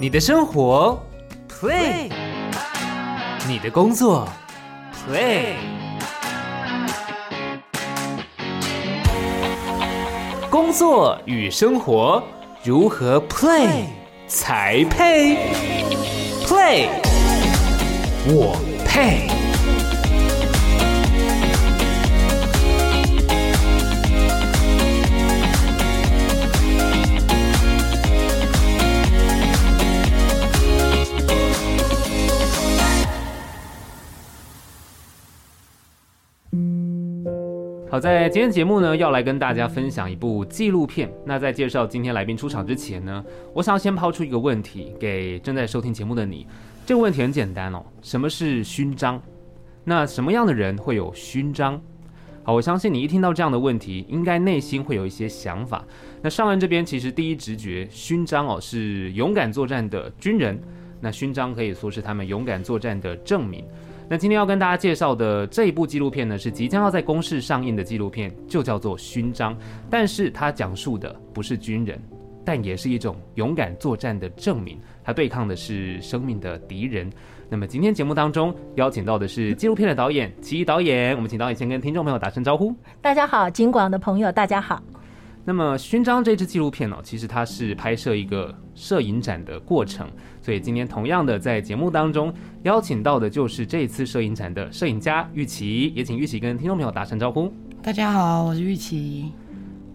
你的生活，play；你的工作，play。工作与生活如何 play 才配？play，我配。好，在今天节目呢，要来跟大家分享一部纪录片。那在介绍今天来宾出场之前呢，我想要先抛出一个问题给正在收听节目的你。这个问题很简单哦，什么是勋章？那什么样的人会有勋章？好，我相信你一听到这样的问题，应该内心会有一些想法。那上岸这边其实第一直觉，勋章哦是勇敢作战的军人，那勋章可以说是他们勇敢作战的证明。那今天要跟大家介绍的这一部纪录片呢，是即将要在公视上映的纪录片，就叫做《勋章》，但是它讲述的不是军人，但也是一种勇敢作战的证明。它对抗的是生命的敌人。那么今天节目当中邀请到的是纪录片的导演琦导演，我们请导演先跟听众朋友打声招呼。大家好，警广的朋友，大家好。那么《勋章》这支纪录片呢、哦，其实它是拍摄一个摄影展的过程，所以今天同样的在节目当中邀请到的就是这次摄影展的摄影家玉琪，也请玉琪跟听众朋友打声招呼。大家好，我是玉琪。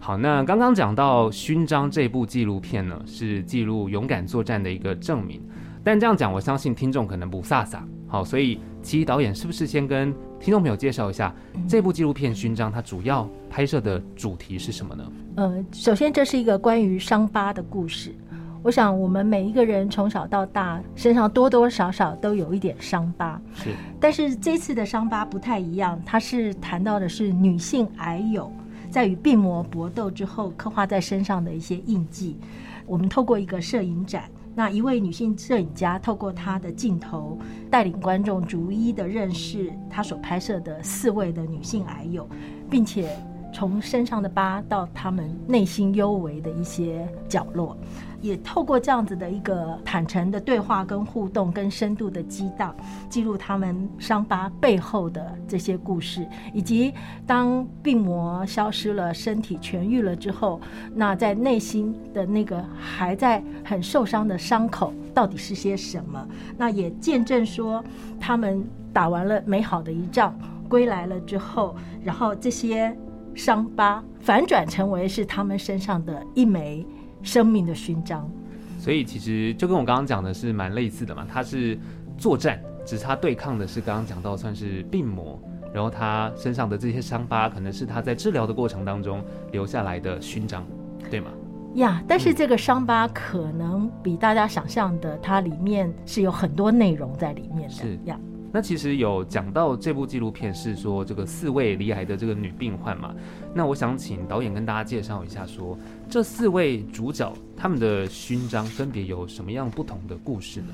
好，那刚刚讲到《勋章》这部纪录片呢，是记录勇敢作战的一个证明。但这样讲，我相信听众可能不飒飒。好，所以琦导演是不是先跟听众朋友介绍一下这部纪录片《勋章》它主要拍摄的主题是什么呢？呃，首先这是一个关于伤疤的故事。我想我们每一个人从小到大身上多多少少都有一点伤疤。是。但是这次的伤疤不太一样，它是谈到的是女性癌友在与病魔搏斗之后刻画在身上的一些印记。我们透过一个摄影展。那一位女性摄影家透过她的镜头，带领观众逐一的认识她所拍摄的四位的女性癌友，并且从身上的疤到他们内心幽微的一些角落。也透过这样子的一个坦诚的对话跟互动，跟深度的激荡，记录他们伤疤背后的这些故事，以及当病魔消失了，身体痊愈了之后，那在内心的那个还在很受伤的伤口到底是些什么？那也见证说他们打完了美好的一仗，归来了之后，然后这些伤疤反转成为是他们身上的一枚。生命的勋章，所以其实就跟我刚刚讲的是蛮类似的嘛。他是作战，只是他对抗的是刚刚讲到算是病魔，然后他身上的这些伤疤可能是他在治疗的过程当中留下来的勋章，对吗？呀，但是这个伤疤可能比大家想象的，它里面是有很多内容在里面的。是呀。那其实有讲到这部纪录片是说这个四位罹癌的这个女病患嘛？那我想请导演跟大家介绍一下说，说这四位主角他们的勋章分别有什么样不同的故事呢？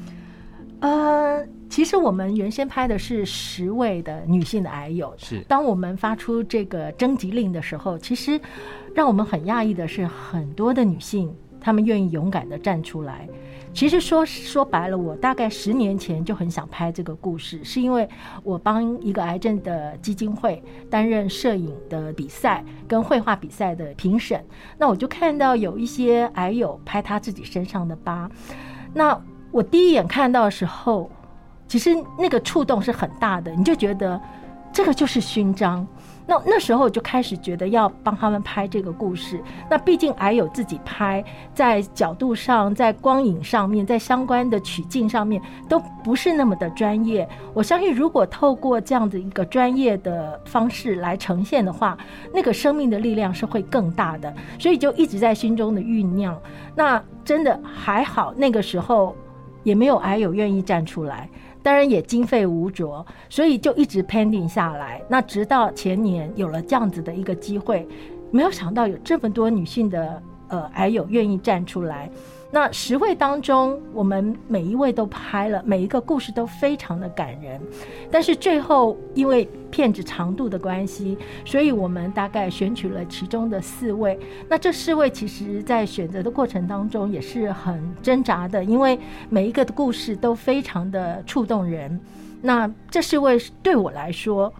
呃，其实我们原先拍的是十位的女性的癌友，是当我们发出这个征集令的时候，其实让我们很讶异的是，很多的女性他们愿意勇敢地站出来。其实说说白了，我大概十年前就很想拍这个故事，是因为我帮一个癌症的基金会担任摄影的比赛跟绘画比赛的评审。那我就看到有一些癌友拍他自己身上的疤，那我第一眼看到的时候，其实那个触动是很大的，你就觉得这个就是勋章。那那时候就开始觉得要帮他们拍这个故事。那毕竟矮友自己拍，在角度上，在光影上面，在相关的取景上面都不是那么的专业。我相信，如果透过这样的一个专业的方式来呈现的话，那个生命的力量是会更大的。所以就一直在心中的酝酿。那真的还好，那个时候也没有矮友愿意站出来。当然也经费无着，所以就一直 pending 下来。那直到前年有了这样子的一个机会，没有想到有这么多女性的呃癌友愿意站出来。那十位当中，我们每一位都拍了，每一个故事都非常的感人。但是最后因为片子长度的关系，所以我们大概选取了其中的四位。那这四位其实在选择的过程当中也是很挣扎的，因为每一个的故事都非常的触动人。那这四位对我来说，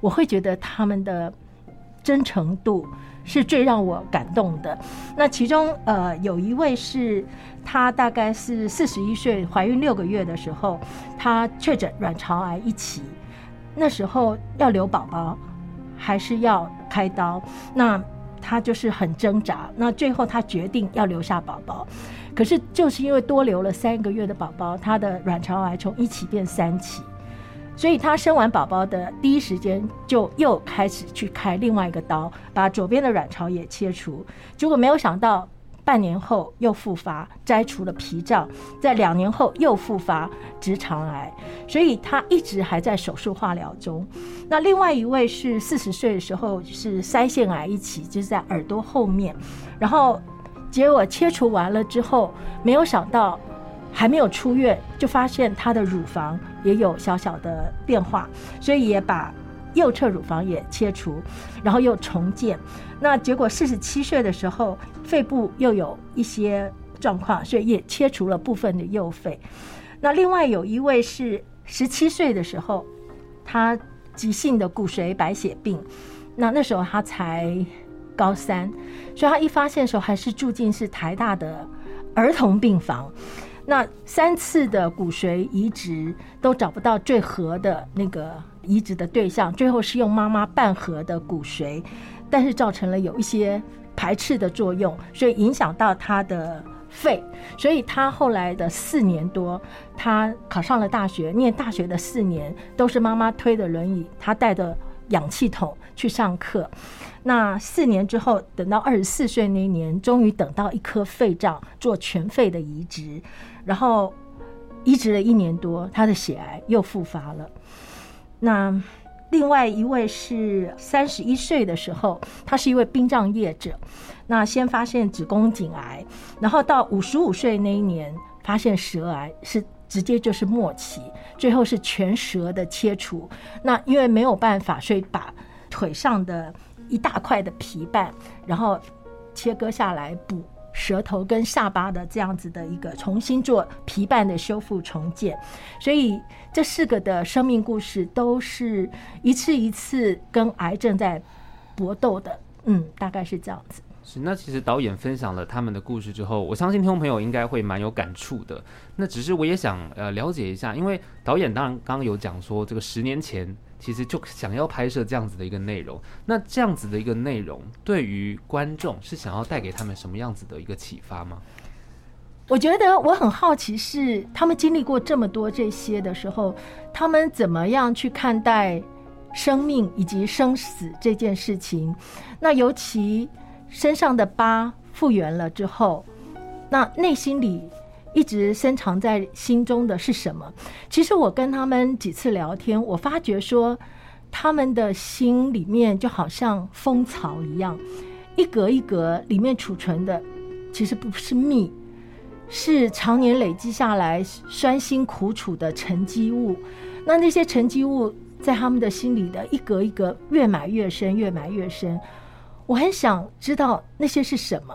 我会觉得他们的真诚度是最让我感动的。那其中呃有一位是，她大概是四十一岁，怀孕六个月的时候，她确诊卵巢癌一期，那时候要留宝宝还是要开刀，那她就是很挣扎。那最后她决定要留下宝宝，可是就是因为多留了三个月的宝宝，她的卵巢癌从一期变三期。所以她生完宝宝的第一时间就又开始去开另外一个刀，把左边的卵巢也切除。结果没有想到，半年后又复发，摘除了脾脏，在两年后又复发直肠癌。所以她一直还在手术化疗中。那另外一位是四十岁的时候是腮腺癌一起，就是在耳朵后面，然后结果切除完了之后，没有想到。还没有出院，就发现她的乳房也有小小的变化，所以也把右侧乳房也切除，然后又重建。那结果四十七岁的时候，肺部又有一些状况，所以也切除了部分的右肺。那另外有一位是十七岁的时候，他急性的骨髓白血病，那那时候他才高三，所以他一发现的时候还是住进是台大的儿童病房。那三次的骨髓移植都找不到最合的那个移植的对象，最后是用妈妈半合的骨髓，但是造成了有一些排斥的作用，所以影响到他的肺，所以他后来的四年多，他考上了大学，念大学的四年都是妈妈推的轮椅，他带着氧气筒去上课。那四年之后，等到二十四岁那年，终于等到一颗肺脏做全肺的移植。然后移植了一年多，他的血癌又复发了。那另外一位是三十一岁的时候，他是一位殡葬业者。那先发现子宫颈癌，然后到五十五岁那一年发现舌癌，是直接就是末期，最后是全舌的切除。那因为没有办法，所以把腿上的一大块的皮瓣，然后切割下来补。舌头跟下巴的这样子的一个重新做皮瓣的修复重建，所以这四个的生命故事都是一次一次跟癌症在搏斗的，嗯，大概是这样子。是，那其实导演分享了他们的故事之后，我相信听众朋友应该会蛮有感触的。那只是我也想呃了解一下，因为导演当然刚刚有讲说这个十年前。其实就想要拍摄这样子的一个内容，那这样子的一个内容对于观众是想要带给他们什么样子的一个启发吗？我觉得我很好奇，是他们经历过这么多这些的时候，他们怎么样去看待生命以及生死这件事情？那尤其身上的疤复原了之后，那内心里。一直深藏在心中的是什么？其实我跟他们几次聊天，我发觉说，他们的心里面就好像蜂巢一样，一格一格里面储存的，其实不是蜜，是常年累积下来酸辛苦楚的沉积物。那那些沉积物在他们的心里的一格一格越埋越深，越埋越深。我很想知道那些是什么。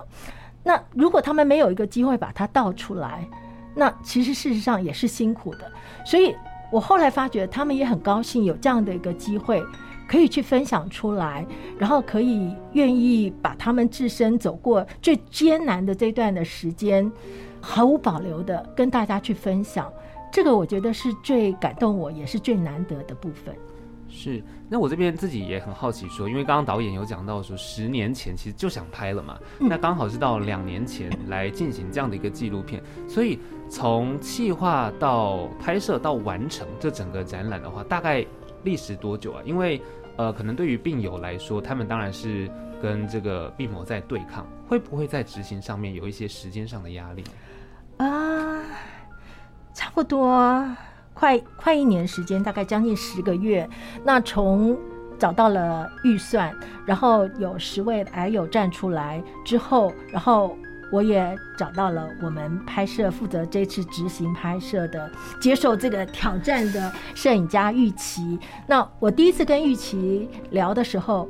那如果他们没有一个机会把它倒出来，那其实事实上也是辛苦的。所以我后来发觉，他们也很高兴有这样的一个机会，可以去分享出来，然后可以愿意把他们自身走过最艰难的这段的时间，毫无保留的跟大家去分享。这个我觉得是最感动我，也是最难得的部分。是，那我这边自己也很好奇说，说因为刚刚导演有讲到说，十年前其实就想拍了嘛，嗯、那刚好是到两年前来进行这样的一个纪录片，所以从企划到拍摄到完成这整个展览的话，大概历时多久啊？因为呃，可能对于病友来说，他们当然是跟这个病魔在对抗，会不会在执行上面有一些时间上的压力啊？差不多。快快一年时间，大概将近十个月。那从找到了预算，然后有十位癌友站出来之后，然后我也找到了我们拍摄负责这次执行拍摄的、接受这个挑战的摄影家玉琪。那我第一次跟玉琪聊的时候，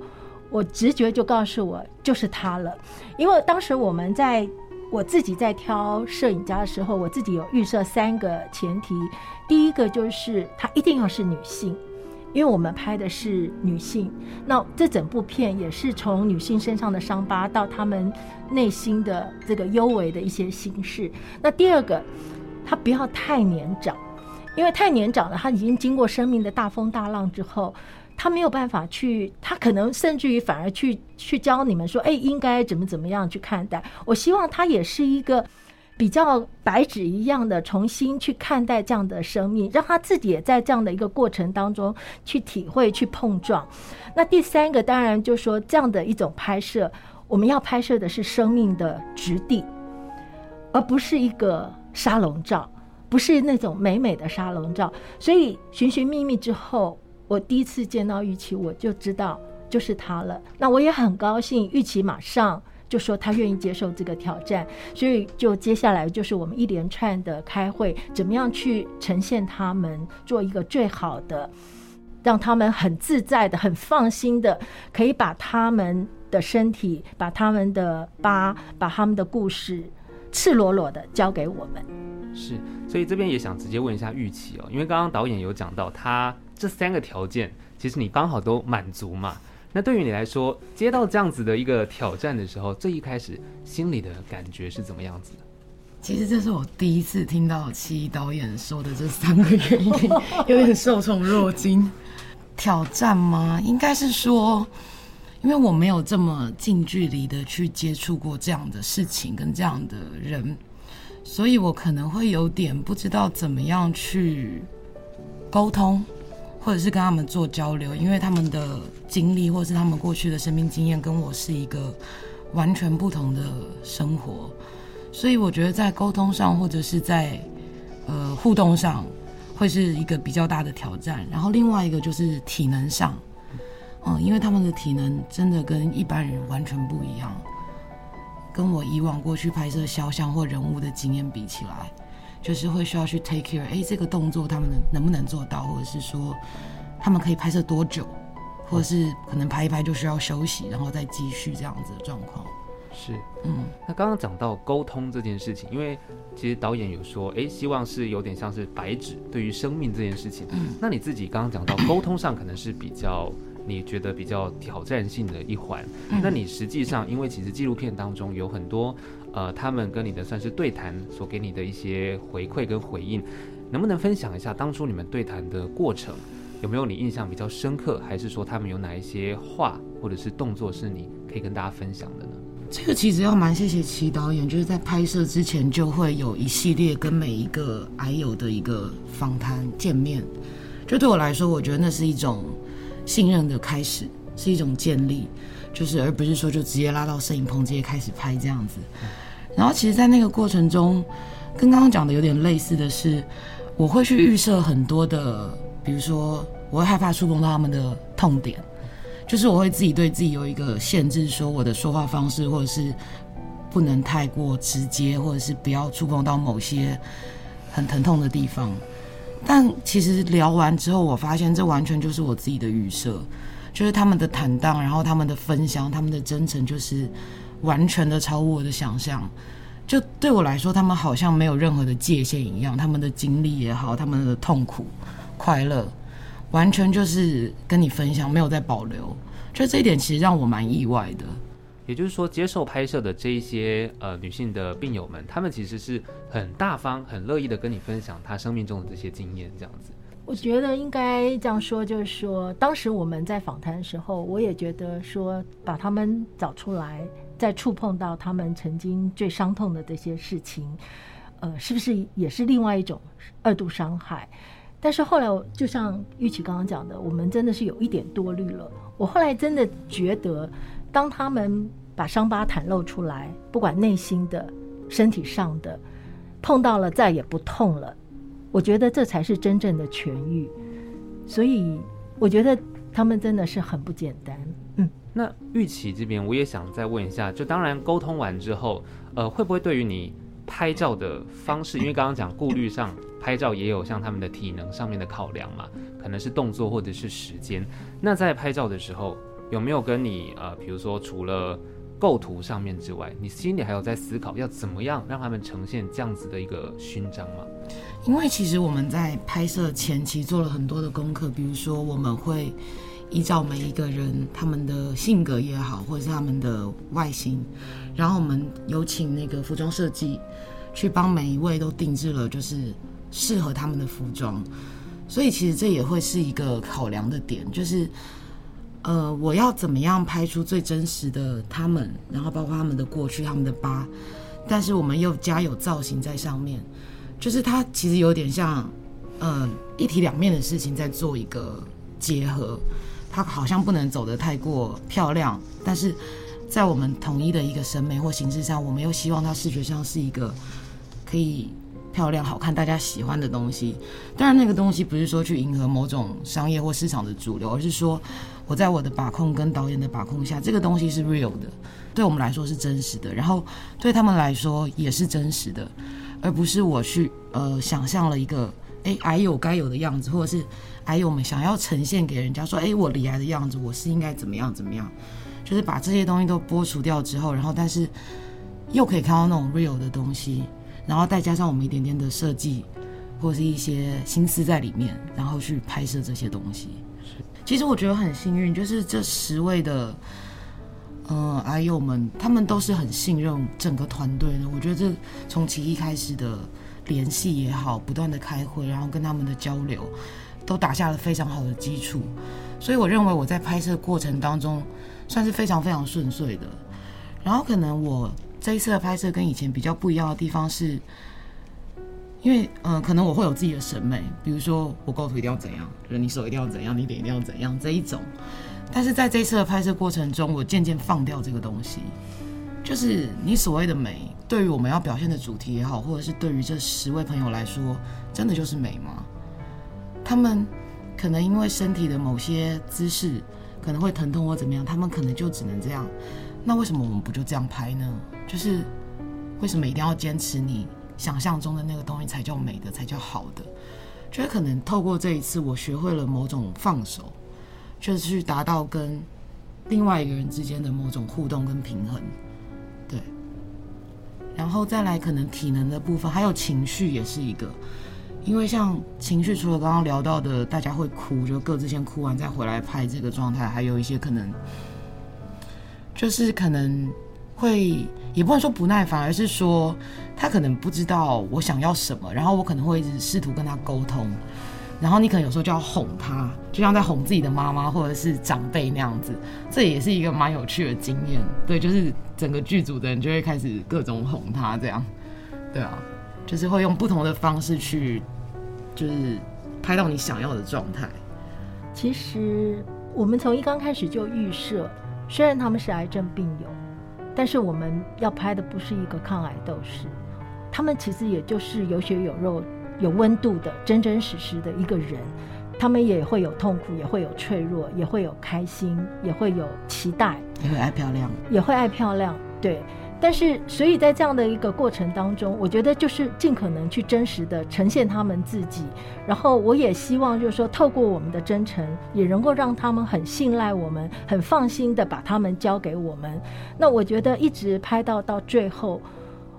我直觉就告诉我就是他了，因为当时我们在我自己在挑摄影家的时候，我自己有预设三个前提，第一个就是他一定要是女性。因为我们拍的是女性，那这整部片也是从女性身上的伤疤到她们内心的这个幽微的一些心事。那第二个，她不要太年长，因为太年长了，她已经经过生命的大风大浪之后，他没有办法去，他可能甚至于反而去去教你们说，哎，应该怎么怎么样去看待。我希望他也是一个。比较白纸一样的重新去看待这样的生命，让他自己也在这样的一个过程当中去体会、去碰撞。那第三个当然就是说，这样的一种拍摄，我们要拍摄的是生命的质地，而不是一个沙龙照，不是那种美美的沙龙照。所以寻寻觅觅之后，我第一次见到玉琪，我就知道就是他了。那我也很高兴，玉琪马上。就说他愿意接受这个挑战，所以就接下来就是我们一连串的开会，怎么样去呈现他们，做一个最好的，让他们很自在的、很放心的，可以把他们的身体、把他们的疤、把他们的故事，赤裸裸的交给我们。是，所以这边也想直接问一下玉琪哦，因为刚刚导演有讲到，他这三个条件，其实你刚好都满足嘛。那对于你来说，接到这样子的一个挑战的时候，最一开始心里的感觉是怎么样子的？其实这是我第一次听到七导演说的这三个原因，有点受宠若惊。挑战吗？应该是说，因为我没有这么近距离的去接触过这样的事情跟这样的人，所以我可能会有点不知道怎么样去沟通。或者是跟他们做交流，因为他们的经历或是他们过去的生命经验跟我是一个完全不同的生活，所以我觉得在沟通上或者是在呃互动上会是一个比较大的挑战。然后另外一个就是体能上，嗯，因为他们的体能真的跟一般人完全不一样，跟我以往过去拍摄肖像或人物的经验比起来。就是会需要去 take care，哎，这个动作他们能能不能做到，或者是说他们可以拍摄多久，或者是可能拍一拍就需要休息，然后再继续这样子的状况。是，嗯，那刚刚讲到沟通这件事情，因为其实导演有说，哎，希望是有点像是白纸对于生命这件事情。嗯，那你自己刚刚讲到沟通上可能是比较你觉得比较挑战性的一环，嗯，那你实际上因为其实纪录片当中有很多。呃，他们跟你的算是对谈所给你的一些回馈跟回应，能不能分享一下当初你们对谈的过程？有没有你印象比较深刻，还是说他们有哪一些话或者是动作是你可以跟大家分享的呢？这个其实要蛮谢谢齐导演，就是在拍摄之前就会有一系列跟每一个癌友的一个访谈见面，就对我来说，我觉得那是一种信任的开始，是一种建立。就是，而不是说就直接拉到摄影棚直接开始拍这样子。然后，其实，在那个过程中，跟刚刚讲的有点类似的是，我会去预设很多的，比如说，我会害怕触碰到他们的痛点，就是我会自己对自己有一个限制，说我的说话方式，或者是不能太过直接，或者是不要触碰到某些很疼痛的地方。但其实聊完之后，我发现这完全就是我自己的预设。就是他们的坦荡，然后他们的分享，他们的真诚，就是完全的超乎我的想象。就对我来说，他们好像没有任何的界限一样。他们的经历也好，他们的痛苦、快乐，完全就是跟你分享，没有在保留。就这一点，其实让我蛮意外的。也就是说，接受拍摄的这一些呃女性的病友们，她们其实是很大方、很乐意的跟你分享她生命中的这些经验，这样子。我觉得应该这样说，就是说，当时我们在访谈的时候，我也觉得说，把他们找出来，再触碰到他们曾经最伤痛的这些事情，呃，是不是也是另外一种二度伤害？但是后来，就像玉琪刚刚讲的，我们真的是有一点多虑了。我后来真的觉得，当他们把伤疤袒露出来，不管内心的、身体上的，碰到了再也不痛了。我觉得这才是真正的痊愈，所以我觉得他们真的是很不简单。那玉琪这边我也想再问一下，就当然沟通完之后，呃，会不会对于你拍照的方式，因为刚刚讲顾虑上，拍照也有像他们的体能上面的考量嘛，可能是动作或者是时间。那在拍照的时候，有没有跟你呃，比如说除了构图上面之外，你心里还有在思考要怎么样让他们呈现这样子的一个勋章吗？因为其实我们在拍摄前期做了很多的功课，比如说我们会依照每一个人他们的性格也好，或者是他们的外形，然后我们有请那个服装设计去帮每一位都定制了就是适合他们的服装，所以其实这也会是一个考量的点，就是。呃，我要怎么样拍出最真实的他们，然后包括他们的过去、他们的疤，但是我们又加有造型在上面，就是它其实有点像，嗯、呃，一体两面的事情在做一个结合。它好像不能走得太过漂亮，但是在我们统一的一个审美或形式上，我们又希望它视觉上是一个可以漂亮、好看、大家喜欢的东西。当然，那个东西不是说去迎合某种商业或市场的主流，而是说。我在我的把控跟导演的把控下，这个东西是 real 的，对我们来说是真实的，然后对他们来说也是真实的，而不是我去呃想象了一个哎矮友该有的样子，或者是矮友们想要呈现给人家说哎我李矮的样子，我是应该怎么样怎么样，就是把这些东西都剥除掉之后，然后但是又可以看到那种 real 的东西，然后再加上我们一点点的设计或者是一些心思在里面，然后去拍摄这些东西。其实我觉得很幸运，就是这十位的，呃，矮友们，他们都是很信任整个团队的。我觉得这从其一开始的联系也好，不断的开会，然后跟他们的交流，都打下了非常好的基础。所以我认为我在拍摄过程当中算是非常非常顺遂的。然后可能我这一次的拍摄跟以前比较不一样的地方是。因为，呃，可能我会有自己的审美，比如说我构图一定要怎样，就是你手一定要怎样，你脸一定要怎样这一种。但是在这一次的拍摄过程中，我渐渐放掉这个东西，就是你所谓的美，对于我们要表现的主题也好，或者是对于这十位朋友来说，真的就是美吗？他们可能因为身体的某些姿势可能会疼痛或怎么样，他们可能就只能这样。那为什么我们不就这样拍呢？就是为什么一定要坚持你？想象中的那个东西才叫美的，才叫好的。觉得可能透过这一次，我学会了某种放手，就是去达到跟另外一个人之间的某种互动跟平衡。然后再来可能体能的部分，还有情绪也是一个。因为像情绪，除了刚刚聊到的，大家会哭，就各自先哭完再回来拍这个状态，还有一些可能就是可能。会也不能说不耐烦，而是说他可能不知道我想要什么，然后我可能会一直试图跟他沟通，然后你可能有时候就要哄他，就像在哄自己的妈妈或者是长辈那样子，这也是一个蛮有趣的经验。对，就是整个剧组的人就会开始各种哄他，这样，对啊，就是会用不同的方式去，就是拍到你想要的状态。其实我们从一刚开始就预设，虽然他们是癌症病友。但是我们要拍的不是一个抗癌斗士，他们其实也就是有血有肉、有温度的真真实实的一个人，他们也会有痛苦，也会有脆弱，也会有开心，也会有期待，也会爱漂亮，也会爱漂亮，对。但是，所以在这样的一个过程当中，我觉得就是尽可能去真实的呈现他们自己。然后，我也希望就是说，透过我们的真诚，也能够让他们很信赖我们，很放心的把他们交给我们。那我觉得一直拍到到最后，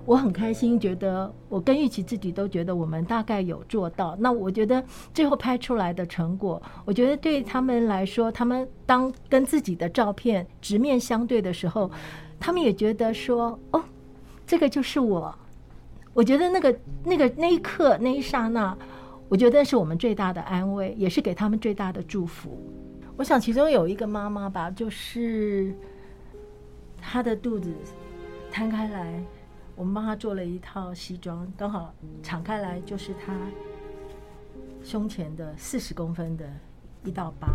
我很开心，觉得我跟玉琪自己都觉得我们大概有做到。那我觉得最后拍出来的成果，我觉得对他们来说，他们当跟自己的照片直面相对的时候。他们也觉得说，哦，这个就是我。我觉得那个、那个、那一刻、那一刹那，我觉得是我们最大的安慰，也是给他们最大的祝福。我想其中有一个妈妈吧，就是她的肚子摊开来，我们帮他做了一套西装，刚好敞开来就是他胸前的四十公分的一道疤，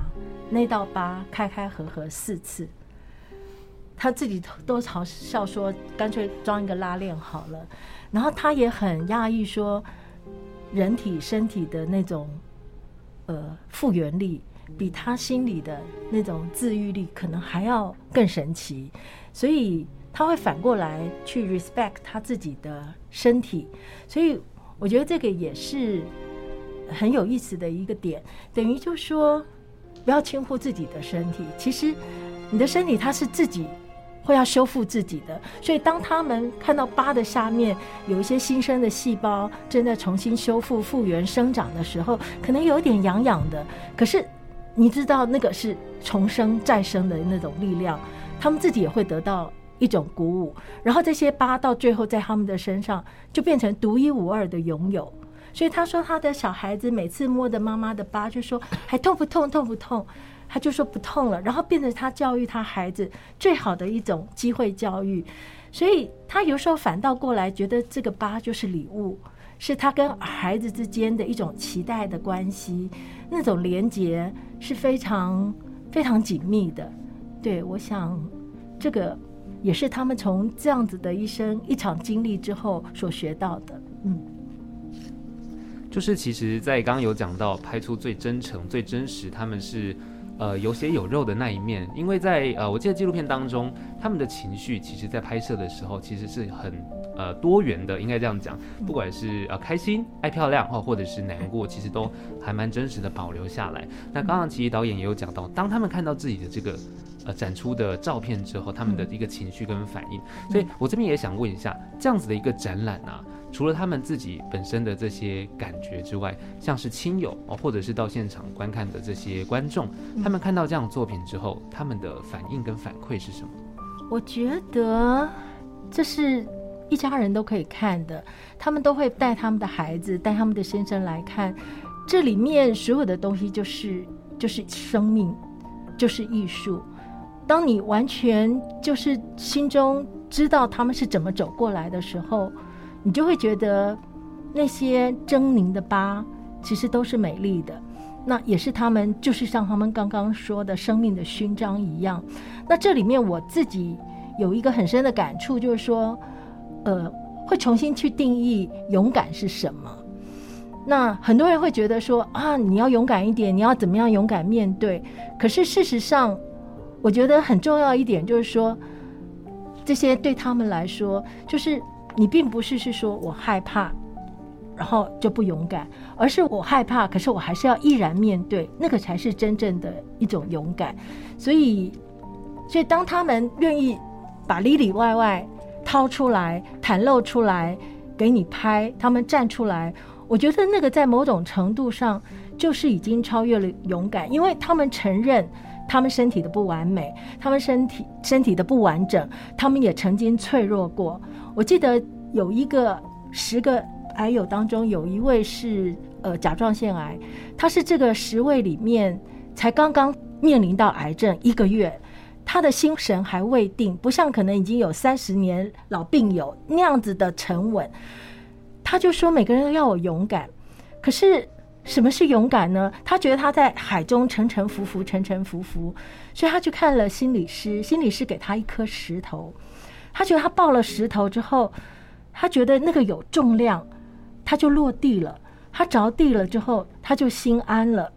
那道疤开开合合四次。他自己都嘲笑说，干脆装一个拉链好了。然后他也很讶异说，人体身体的那种呃复原力，比他心里的那种治愈力可能还要更神奇。所以他会反过来去 respect 他自己的身体，所以我觉得这个也是很有意思的一个点，等于就说不要轻忽自己的身体，其实你的身体它是自己。会要修复自己的，所以当他们看到疤的下面有一些新生的细胞正在重新修复、复原、生长的时候，可能有点痒痒的。可是你知道，那个是重生、再生的那种力量，他们自己也会得到一种鼓舞。然后这些疤到最后在他们的身上就变成独一无二的拥有。所以他说，他的小孩子每次摸的妈妈的疤，就说还痛不痛？痛不痛？他就说不痛了，然后变成他教育他孩子最好的一种机会教育，所以他有时候反倒过来觉得这个疤就是礼物，是他跟孩子之间的一种期待的关系，那种连结是非常非常紧密的。对，我想这个也是他们从这样子的一生一场经历之后所学到的。嗯，就是其实，在刚刚有讲到拍出最真诚、最真实，他们是。呃，有血有肉的那一面，因为在呃，我记得纪录片当中，他们的情绪其实，在拍摄的时候，其实是很呃多元的，应该这样讲，不管是呃开心、爱漂亮，或或者是难过，其实都还蛮真实的保留下来。那刚刚其实导演也有讲到，当他们看到自己的这个呃展出的照片之后，他们的一个情绪跟反应，所以我这边也想问一下，这样子的一个展览啊。除了他们自己本身的这些感觉之外，像是亲友哦，或者是到现场观看的这些观众，他们看到这样的作品之后，他们的反应跟反馈是什么？我觉得这是一家人都可以看的，他们都会带他们的孩子，带他们的先生来看。这里面所有的东西就是就是生命，就是艺术。当你完全就是心中知道他们是怎么走过来的时候。你就会觉得那些狰狞的疤其实都是美丽的，那也是他们就是像他们刚刚说的生命的勋章一样。那这里面我自己有一个很深的感触，就是说，呃，会重新去定义勇敢是什么。那很多人会觉得说啊，你要勇敢一点，你要怎么样勇敢面对？可是事实上，我觉得很重要一点就是说，这些对他们来说就是。你并不是是说我害怕，然后就不勇敢，而是我害怕，可是我还是要毅然面对，那个才是真正的一种勇敢。所以，所以当他们愿意把里里外外掏出来、袒露出来给你拍，他们站出来，我觉得那个在某种程度上就是已经超越了勇敢，因为他们承认他们身体的不完美，他们身体身体的不完整，他们也曾经脆弱过。我记得有一个十个癌友当中，有一位是呃甲状腺癌，他是这个十位里面才刚刚面临到癌症一个月，他的心神还未定，不像可能已经有三十年老病友那样子的沉稳。他就说每个人都要我勇敢，可是什么是勇敢呢？他觉得他在海中沉沉浮浮，沉沉浮浮，所以他去看了心理师，心理师给他一颗石头。他觉得他抱了石头之后，他觉得那个有重量，他就落地了。他着地了之后，他就心安了。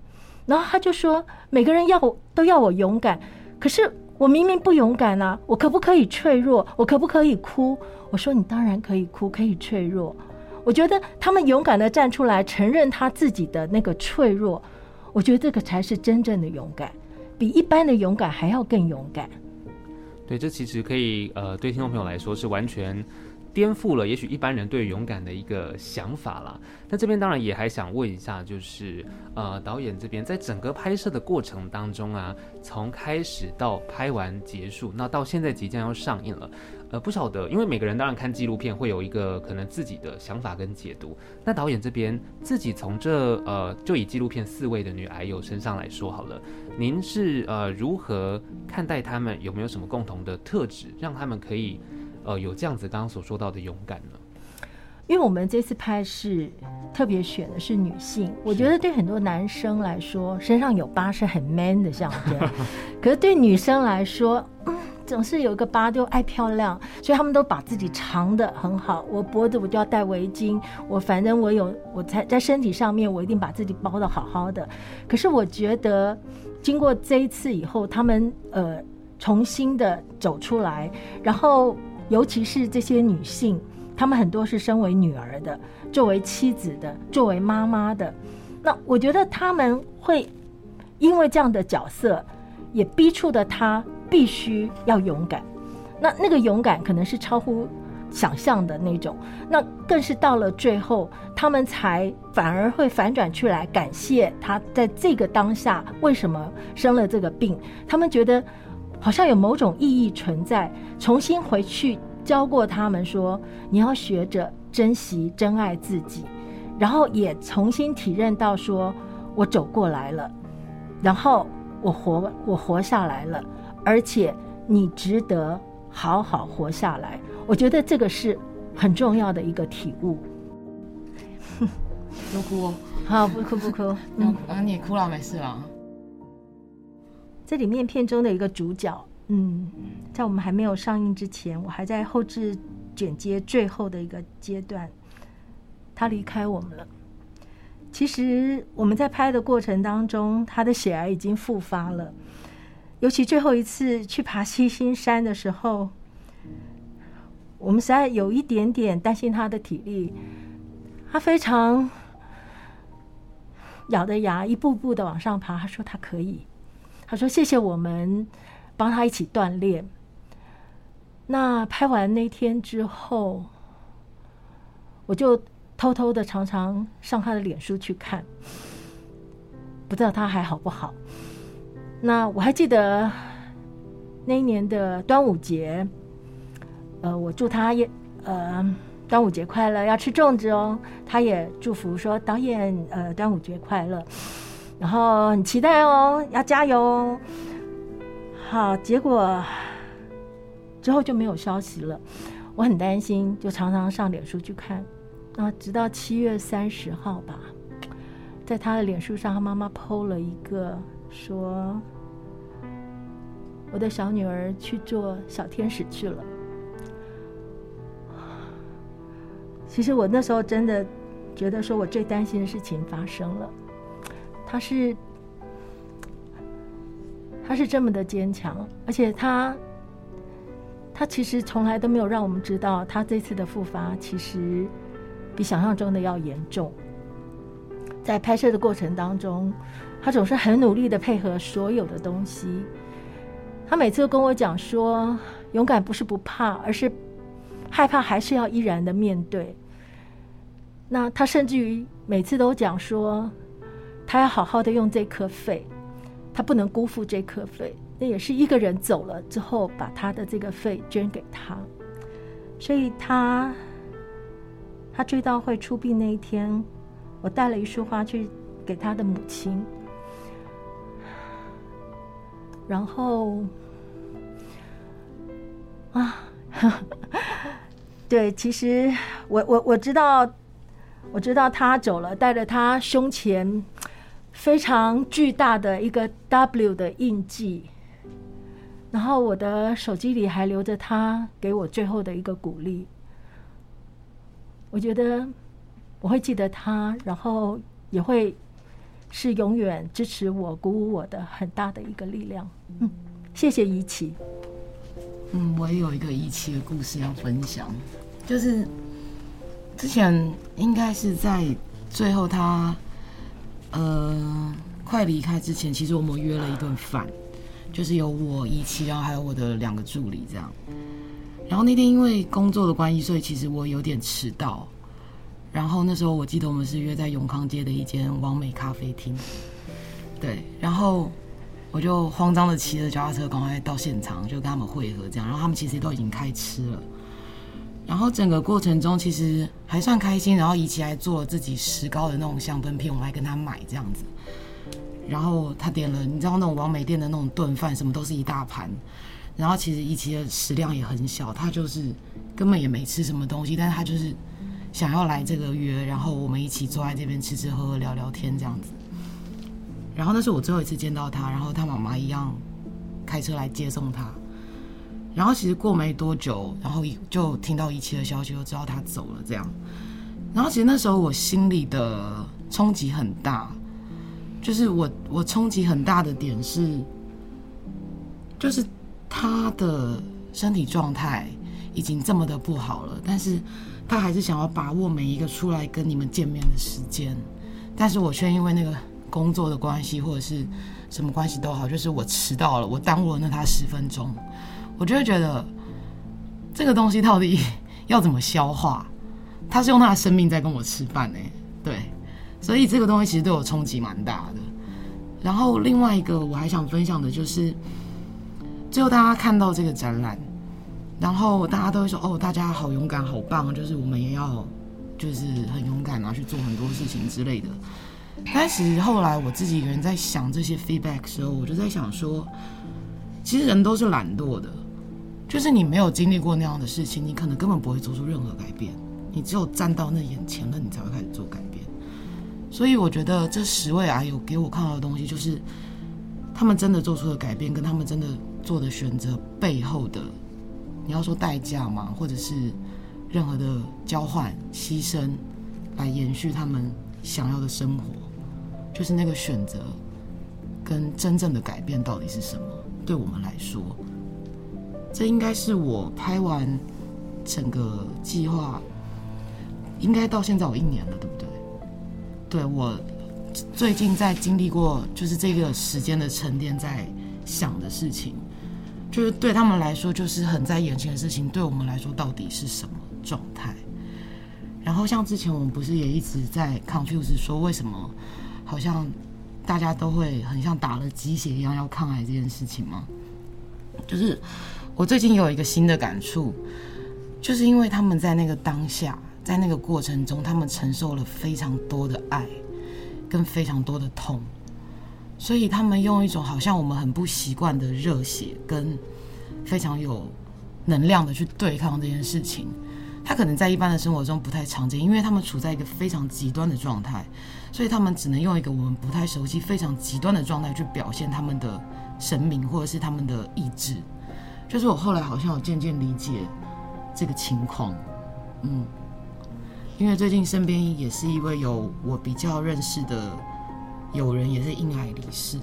然后他就说：“每个人要都要我勇敢，可是我明明不勇敢啊！我可不可以脆弱？我可不可以哭？”我说：“你当然可以哭，可以脆弱。”我觉得他们勇敢地站出来，承认他自己的那个脆弱。我觉得这个才是真正的勇敢，比一般的勇敢还要更勇敢。对，这其实可以，呃，对听众朋友来说是完全颠覆了，也许一般人对勇敢的一个想法啦。那这边当然也还想问一下，就是，呃，导演这边在整个拍摄的过程当中啊，从开始到拍完结束，那到现在即将要上映了。呃，不晓得，因为每个人当然看纪录片会有一个可能自己的想法跟解读。那导演这边自己从这呃，就以纪录片四位的女癌友身上来说好了，您是呃如何看待他们？有没有什么共同的特质，让他们可以呃有这样子刚刚所说到的勇敢呢？因为我们这次拍是特别选的是女性，我觉得对很多男生来说，身上有疤是很 man 的象征，可是对女生来说，嗯。总是有一个疤，就爱漂亮，所以他们都把自己藏得很好。我脖子我就要戴围巾，我反正我有，我在在身体上面，我一定把自己包得好好的。可是我觉得，经过这一次以后，他们呃重新的走出来，然后尤其是这些女性，她们很多是身为女儿的，作为妻子的，作为妈妈的。那我觉得他们会因为这样的角色，也逼促的她必须要勇敢。那那个勇敢可能是超乎想象的那种，那更是到了最后，他们才反而会反转出来感谢他在这个当下为什么生了这个病。他们觉得好像有某种意义存在，重新回去教过他们说，你要学着珍惜、珍爱自己。然后也重新体认到，说我走过来了，然后我活，我活下来了，而且你值得好好活下来。我觉得这个是很重要的一个体悟。不哭，好，不哭不哭。嗯，啊，你哭了，没事了。这里面片中的一个主角，嗯，在我们还没有上映之前，我还在后置剪接最后的一个阶段。他离开我们了。其实我们在拍的过程当中，他的血癌已经复发了。尤其最后一次去爬七星山的时候，我们实在有一点点担心他的体力。他非常咬着牙，一步步的往上爬。他说他可以。他说谢谢我们帮他一起锻炼。那拍完那天之后，我就。偷偷的常常上他的脸书去看，不知道他还好不好。那我还记得那一年的端午节，呃，我祝他也呃端午节快乐，要吃粽子哦。他也祝福说导演呃端午节快乐，然后很期待哦，要加油哦。好，结果之后就没有消息了，我很担心，就常常上脸书去看。啊，直到七月三十号吧，在他的脸书上，他妈妈 PO 了一个说：“我的小女儿去做小天使去了。”其实我那时候真的觉得，说我最担心的事情发生了。他是，他是这么的坚强，而且他，他其实从来都没有让我们知道，他这次的复发其实。比想象中的要严重。在拍摄的过程当中，他总是很努力的配合所有的东西。他每次都跟我讲说：“勇敢不是不怕，而是害怕，还是要依然的面对。”那他甚至于每次都讲说：“他要好好的用这颗肺，他不能辜负这颗肺。”那也是一个人走了之后，把他的这个肺捐给他。所以他。他追悼会出殡那一天，我带了一束花去给他的母亲。然后，啊，对，其实我我我知道，我知道他走了，带着他胸前非常巨大的一个 W 的印记。然后我的手机里还留着他给我最后的一个鼓励。我觉得我会记得他，然后也会是永远支持我、鼓舞我的很大的一个力量。嗯，谢谢怡琪。嗯，我也有一个怡琪的故事要分享，就是之前应该是在最后他呃快离开之前，其实我们约了一顿饭，就是有我怡琪，然后还有我的两个助理这样。然后那天因为工作的关系，所以其实我有点迟到。然后那时候我记得我们是约在永康街的一间完美咖啡厅，对。然后我就慌张的骑着脚踏车赶快到现场，就跟他们会合这样。然后他们其实都已经开吃了。然后整个过程中其实还算开心。然后怡琪还做了自己石膏的那种香氛片，我还跟他买这样子。然后他点了，你知道那种王美店的那种炖饭，什么都是一大盘。然后其实怡琪的食量也很小，他就是根本也没吃什么东西，但是他就是想要来这个约，然后我们一起坐在这边吃吃喝喝聊聊天这样子。然后那是我最后一次见到他，然后他妈妈一样开车来接送他。然后其实过没多久，然后就听到一切的消息，就知道他走了这样。然后其实那时候我心里的冲击很大，就是我我冲击很大的点是，就是。他的身体状态，已经这么的不好了，但是他还是想要把握每一个出来跟你们见面的时间，但是我却因为那个工作的关系或者是什么关系都好，就是我迟到了，我耽误了那他十分钟，我就会觉得这个东西到底要怎么消化？他是用他的生命在跟我吃饭呢，对，所以这个东西其实对我冲击蛮大的。然后另外一个我还想分享的就是，最后大家看到这个展览，然后大家都会说：“哦，大家好勇敢，好棒！”就是我们也要，就是很勇敢啊，去做很多事情之类的。但是后来我自己一个人在想这些 feedback 时候，我就在想说，其实人都是懒惰的，就是你没有经历过那样的事情，你可能根本不会做出任何改变。你只有站到那眼前了，你才会开始做改变。所以我觉得这十位啊，有给我看到的东西，就是他们真的做出的改变，跟他们真的做的选择背后的，你要说代价吗？或者是任何的交换、牺牲，来延续他们想要的生活，就是那个选择跟真正的改变到底是什么？对我们来说，这应该是我拍完整个计划，应该到现在有一年了，对不对？对，我最近在经历过，就是这个时间的沉淀，在想的事情，就是对他们来说，就是很在眼前的事情；对我们来说，到底是什么状态？然后像之前我们不是也一直在 confuse 说，为什么好像大家都会很像打了鸡血一样要抗癌这件事情吗？就是我最近有一个新的感触，就是因为他们在那个当下。在那个过程中，他们承受了非常多的爱，跟非常多的痛，所以他们用一种好像我们很不习惯的热血，跟非常有能量的去对抗这件事情。他可能在一般的生活中不太常见，因为他们处在一个非常极端的状态，所以他们只能用一个我们不太熟悉、非常极端的状态去表现他们的神明或者是他们的意志。就是我后来好像有渐渐理解这个情况，嗯。因为最近身边也是一位有我比较认识的友人，也是因癌离世，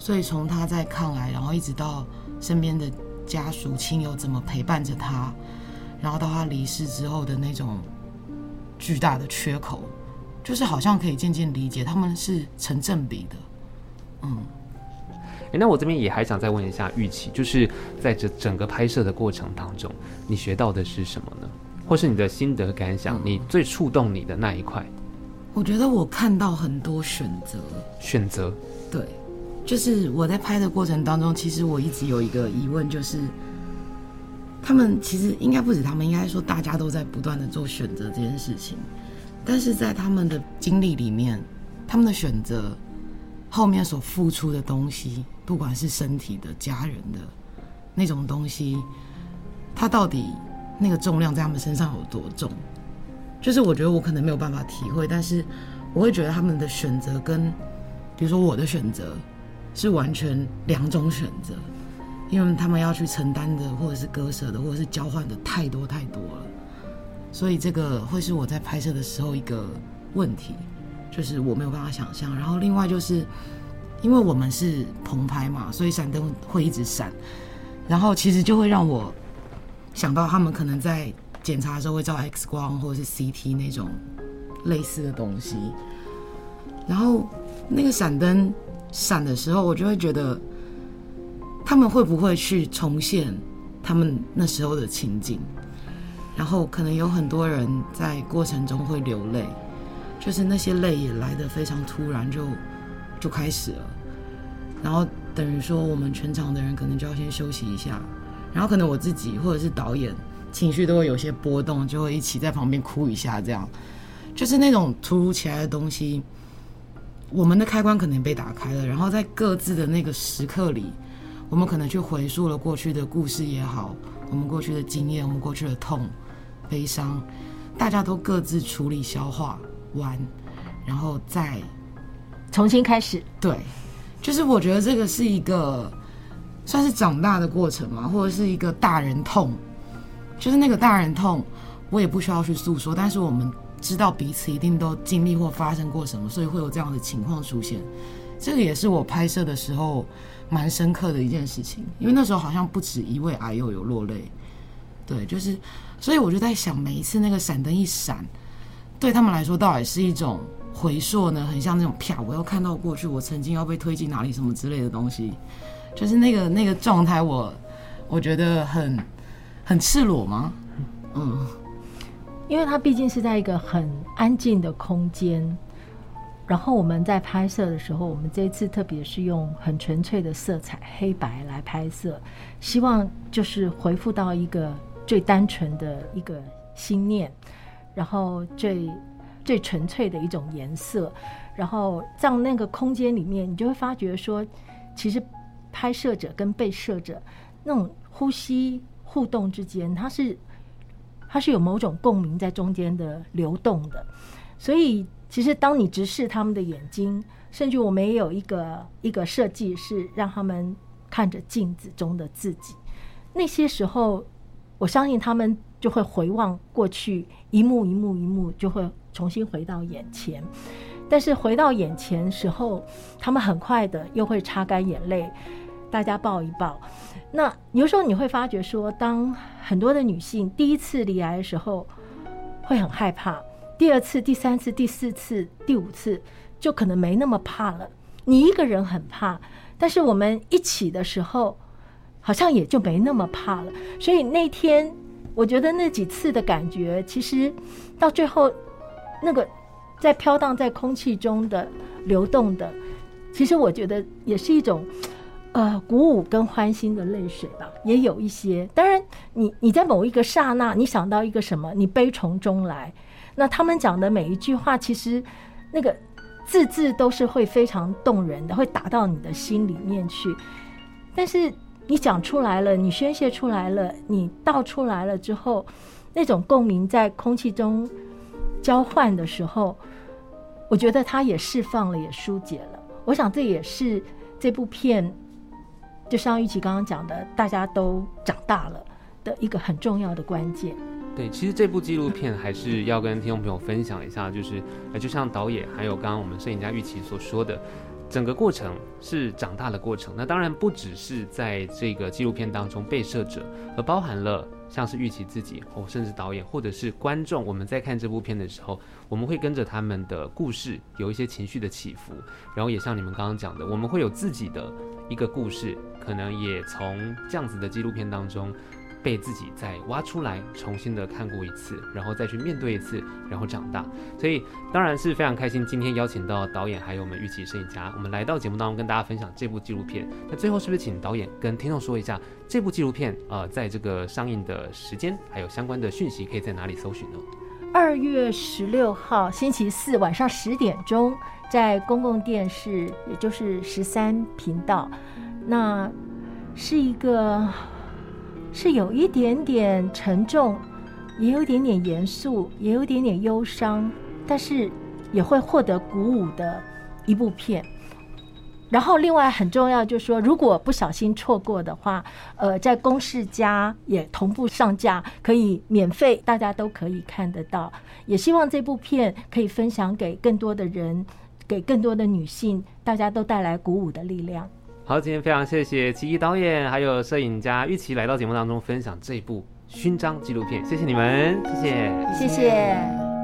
所以从他在抗癌，然后一直到身边的家属亲友怎么陪伴着他，然后到他离世之后的那种巨大的缺口，就是好像可以渐渐理解他们是成正比的，嗯。诶，那我这边也还想再问一下玉琪，就是在这整个拍摄的过程当中，你学到的是什么呢？或是你的心得感想，你最触动你的那一块？我觉得我看到很多选择，选择，对，就是我在拍的过程当中，其实我一直有一个疑问，就是他们其实应该不止他们，应该说大家都在不断的做选择这件事情，但是在他们的经历里面，他们的选择后面所付出的东西，不管是身体的、家人的那种东西，他到底？那个重量在他们身上有多重？就是我觉得我可能没有办法体会，但是我会觉得他们的选择跟，比如说我的选择，是完全两种选择，因为他们要去承担的，或者是割舍的，或者是交换的太多太多了，所以这个会是我在拍摄的时候一个问题，就是我没有办法想象。然后另外就是，因为我们是棚拍嘛，所以闪灯会一直闪，然后其实就会让我。想到他们可能在检查的时候会照 X 光或者是 CT 那种类似的东西，然后那个闪灯闪的时候，我就会觉得他们会不会去重现他们那时候的情景？然后可能有很多人在过程中会流泪，就是那些泪也来得非常突然就，就就开始了，然后等于说我们全场的人可能就要先休息一下。然后可能我自己或者是导演情绪都会有些波动，就会一起在旁边哭一下，这样就是那种突如其来的东西，我们的开关可能被打开了，然后在各自的那个时刻里，我们可能去回溯了过去的故事也好，我们过去的经验，我们过去的痛、悲伤，大家都各自处理消化完，然后再重新开始。对，就是我觉得这个是一个。算是长大的过程嘛，或者是一个大人痛，就是那个大人痛，我也不需要去诉说，但是我们知道彼此一定都经历或发生过什么，所以会有这样的情况出现。这个也是我拍摄的时候蛮深刻的一件事情，因为那时候好像不止一位癌友有落泪，对，就是，所以我就在想，每一次那个闪灯一闪，对他们来说，到底是一种回溯呢？很像那种啪，我要看到过去，我曾经要被推进哪里什么之类的东西，就是那个那个状态，我我觉得很很赤裸吗？嗯，因为它毕竟是在一个很安静的空间。然后我们在拍摄的时候，我们这次特别是用很纯粹的色彩黑白来拍摄，希望就是回复到一个最单纯的一个心念，然后最最纯粹的一种颜色，然后在那个空间里面，你就会发觉说，其实拍摄者跟被摄者那种呼吸互动之间，它是它是有某种共鸣在中间的流动的，所以。其实，当你直视他们的眼睛，甚至我们也有一个一个设计是让他们看着镜子中的自己。那些时候，我相信他们就会回望过去，一幕一幕一幕就会重新回到眼前。但是回到眼前时候，他们很快的又会擦干眼泪，大家抱一抱。那有时候你会发觉说，当很多的女性第一次离癌的时候，会很害怕。第二次、第三次、第四次、第五次，就可能没那么怕了。你一个人很怕，但是我们一起的时候，好像也就没那么怕了。所以那天，我觉得那几次的感觉，其实到最后，那个在飘荡在空气中的流动的，其实我觉得也是一种呃鼓舞跟欢欣的泪水吧，也有一些。当然你，你你在某一个刹那，你想到一个什么，你悲从中来。那他们讲的每一句话，其实那个字字都是会非常动人的，会打到你的心里面去。但是你讲出来了，你宣泄出来了，你道出来了之后，那种共鸣在空气中交换的时候，我觉得它也释放了，也疏解了。我想这也是这部片，就像玉琦刚刚讲的，大家都长大了的一个很重要的关键。对，其实这部纪录片还是要跟听众朋友分享一下，就是，呃，就像导演还有刚刚我们摄影家玉琪所说的，整个过程是长大的过程。那当然不只是在这个纪录片当中被摄者，而包含了像是玉琪自己，或甚至导演，或者是观众。我们在看这部片的时候，我们会跟着他们的故事有一些情绪的起伏，然后也像你们刚刚讲的，我们会有自己的一个故事，可能也从这样子的纪录片当中。被自己再挖出来，重新的看过一次，然后再去面对一次，然后长大。所以当然是非常开心，今天邀请到导演还有我们玉琦摄影家，我们来到节目当中跟大家分享这部纪录片。那最后是不是请导演跟听众说一下这部纪录片呃，在这个上映的时间还有相关的讯息，可以在哪里搜寻呢？二月十六号星期四晚上十点钟，在公共电视，也就是十三频道，那是一个。是有一点点沉重，也有一点点严肃，也有点点忧伤，但是也会获得鼓舞的一部片。然后另外很重要就是说，如果不小心错过的话，呃，在公视家也同步上架，可以免费，大家都可以看得到。也希望这部片可以分享给更多的人，给更多的女性，大家都带来鼓舞的力量。好，今天非常谢谢奇艺导演，还有摄影家玉琪来到节目当中分享这部勋章纪录片，谢谢你们，谢谢，谢谢。